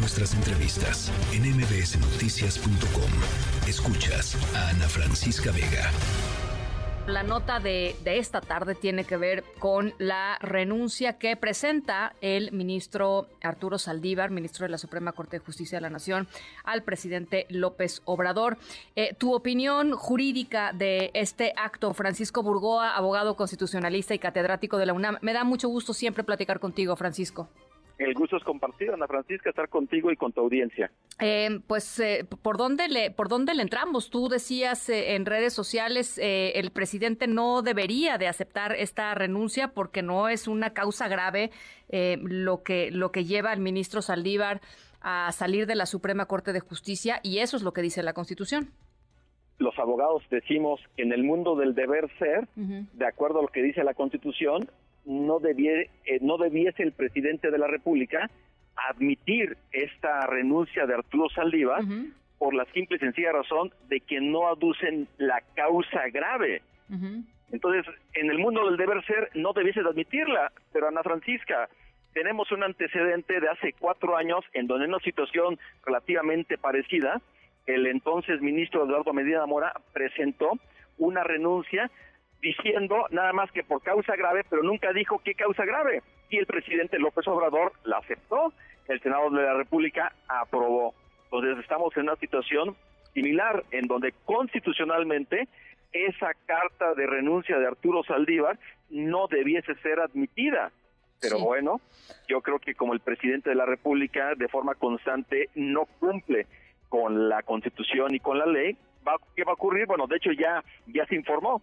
nuestras entrevistas en mbsnoticias.com. Escuchas a Ana Francisca Vega. La nota de, esta tarde tiene que ver con la renuncia que presenta el ministro Arturo Saldívar, ministro de la Suprema Corte de Justicia de la Nación, al presidente López Obrador. Eh, tu opinión jurídica de este acto, Francisco Burgoa, abogado constitucionalista y catedrático de la UNAM. Me da mucho gusto siempre platicar contigo, Francisco. El gusto es compartir, Ana Francisca, estar contigo y con tu audiencia. Eh, pues, eh, ¿por, dónde le, ¿por dónde le entramos? Tú decías eh, en redes sociales, el presidente no debería de aceptar esta renuncia porque no es una causa grave lo, que, lo que lleva al ministro Saldívar a salir de la Suprema Corte de Justicia y eso es lo que dice la Constitución. Los abogados decimos que en el mundo del deber ser, de acuerdo a lo que dice la Constitución, no, eh, no debiese el presidente de la República admitir esta renuncia de Arturo Saldívar por la simple y sencilla razón de que no aducen la causa grave. Entonces, en el mundo del deber ser no debiese admitirla, pero Ana Francisca, tenemos un antecedente de hace cuatro años en donde en una situación relativamente parecida, el entonces ministro Eduardo Medina Mora presentó una renuncia diciendo nada más que por causa grave, pero nunca dijo qué causa grave. Y el presidente López Obrador la aceptó, el Senado de la República aprobó. Entonces estamos en una situación similar en donde constitucionalmente esa carta de renuncia de Arturo Saldívar no debiese ser admitida. Pero bueno, yo creo que como el presidente de la República de forma constante no cumple con la Constitución y con la ley, ¿qué va a ocurrir? Bueno, de hecho ya ya se informó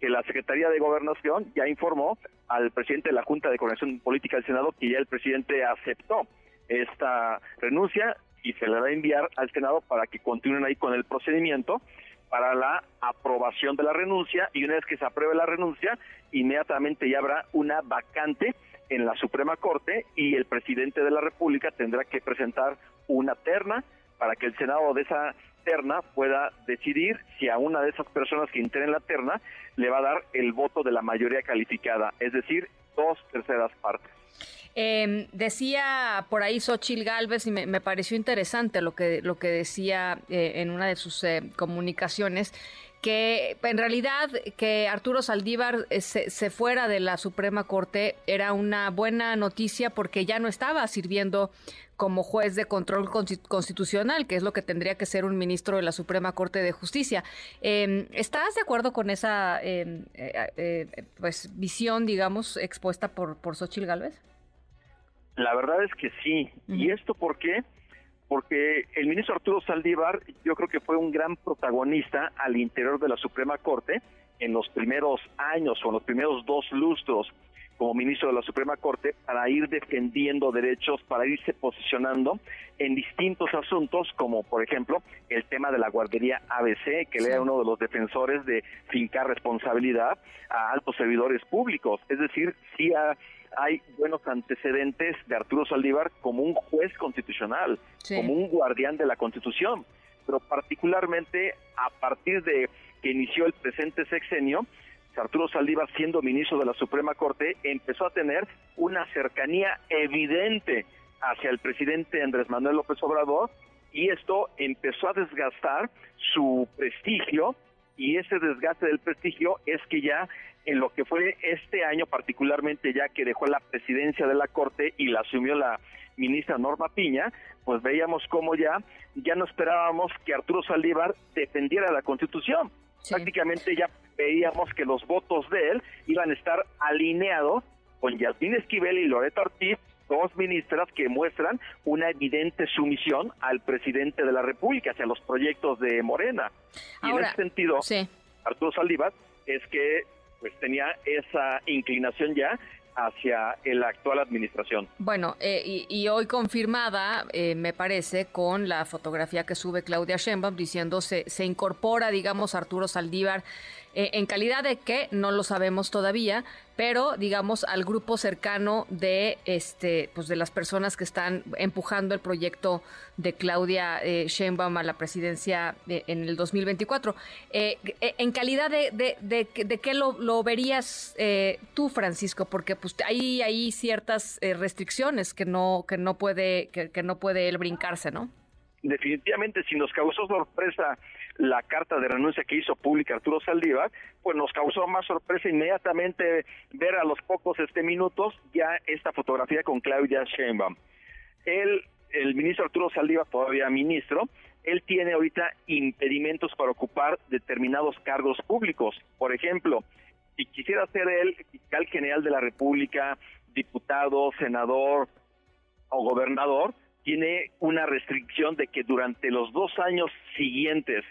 que la Secretaría de Gobernación ya informó al presidente de la Junta de Coordinación Política del Senado que ya el presidente aceptó esta renuncia y se le va a enviar al Senado para que continúen ahí con el procedimiento para la aprobación de la renuncia. Y una vez que se apruebe la renuncia, inmediatamente ya habrá una vacante en la Suprema Corte y el presidente de la República tendrá que presentar una terna para que el Senado de esa terna pueda decidir si a una de esas personas que integren la terna le va a dar el voto de la mayoría calificada, es decir, dos terceras partes. Eh, decía por ahí Xochil Gálvez y me, pareció interesante lo que, lo que decía eh, en una de sus eh, comunicaciones que en realidad que Arturo Saldívar eh, se, fuera de la Suprema Corte era una buena noticia porque ya no estaba sirviendo como juez de control constitucional, que es lo que tendría que ser un ministro de la Suprema Corte de Justicia. Em, ¿Estás de acuerdo con esa em, pues visión, digamos, expuesta por, por Gálvez? La verdad es que sí. ¿Y esto por qué? porque el ministro Arturo Saldívar yo creo que fue un gran protagonista al interior de la Suprema Corte en los primeros años o en los primeros dos lustros como ministro de la Suprema Corte para ir defendiendo derechos, para irse posicionando en distintos asuntos, como por ejemplo el tema de la guardería ABC, que le era uno de los defensores de fincar responsabilidad a altos servidores públicos. Es decir, sí hay buenos antecedentes de Arturo Saldívar como un juez constitucional, como un guardián de la Constitución, pero particularmente a partir de que inició el presente sexenio, Arturo Saldívar, siendo ministro de la Suprema Corte, empezó a tener una cercanía evidente hacia el presidente Andrés Manuel López Obrador y esto empezó a desgastar su prestigio y ese desgaste del prestigio es que ya en lo que fue este año particularmente ya que dejó la presidencia de la Corte y la asumió la ministra Norma Piña, pues veíamos cómo ya ya no esperábamos que Arturo Saldívar defendiera la Constitución. Prácticamente ya veíamos que los votos de él iban a estar alineados con Yasmín Esquivel y Loreto Ortiz, dos ministras que muestran una evidente sumisión al presidente de la República hacia los proyectos de Morena. y en ese sentido, Arturo Saldívar es que pues tenía esa inclinación ya hacia la actual administración. Bueno, eh, y, hoy confirmada, eh, me parece, con la fotografía que sube Claudia Sheinbaum diciendo se, se incorpora, digamos, Arturo Saldívar eh, en calidad de que no lo sabemos todavía, pero digamos al grupo cercano de este pues de las personas que están empujando el proyecto de Claudia eh, Sheinbaum a la presidencia en el 2024. Eh, eh, en calidad de, de, de, qué lo, verías eh, tú, Francisco, porque pues hay, hay ciertas restricciones que no que no puede que, que no puede él brincarse, ¿no? definitivamente si nos causó sorpresa la carta de renuncia que hizo pública Arturo Saldívar, pues nos causó más sorpresa inmediatamente ver a los pocos este minutos ya esta fotografía con Claudia Sheinbaum. Él, el ministro Arturo Saldívar, todavía ministro, él tiene ahorita impedimentos para ocupar determinados cargos públicos. Por ejemplo, si quisiera ser él fiscal general de la República, diputado, senador o gobernador, tiene una restricción de que durante los dos años siguientes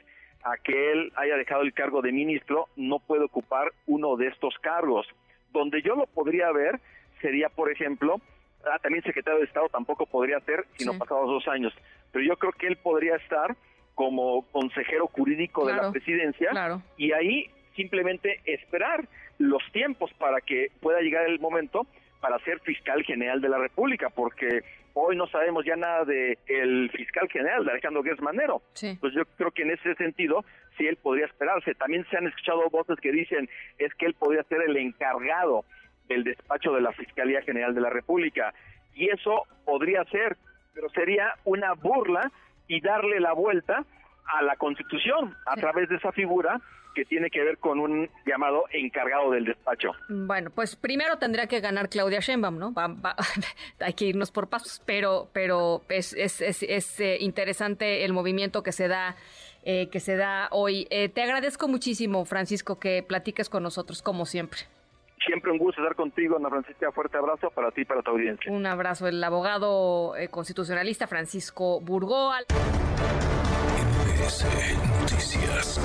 a que él haya dejado el cargo de ministro, no puede ocupar uno de estos cargos. Donde yo lo podría ver sería, por ejemplo, ah, también secretario de Estado tampoco podría ser, sino pasados dos años. Pero yo creo que él podría estar como consejero jurídico de la presidencia y ahí simplemente esperar los tiempos para que pueda llegar el momento para ser fiscal general de la República, porque hoy no sabemos ya nada de el fiscal general, de Alejandro Guerrero Pues yo creo que en ese sentido sí él podría esperarse. También se han escuchado voces que dicen es que él podría ser el encargado del despacho de la Fiscalía General de la República. Y eso podría ser, pero sería una burla y darle la vuelta a la Constitución a través de esa figura que tiene que ver con un llamado encargado del despacho. Bueno, pues primero tendría que ganar Claudia Sheinbaum, ¿no? hay que irnos por pasos, pero, pero es, es, es, eh, interesante el movimiento que se da. Eh, que se da hoy. Eh, te agradezco muchísimo, Francisco, que platiques con nosotros, como siempre. Siempre un gusto estar contigo, Ana Francisca. Fuerte abrazo para ti y para tu audiencia. Un abrazo. El abogado constitucionalista Francisco Burgoa. Noticias.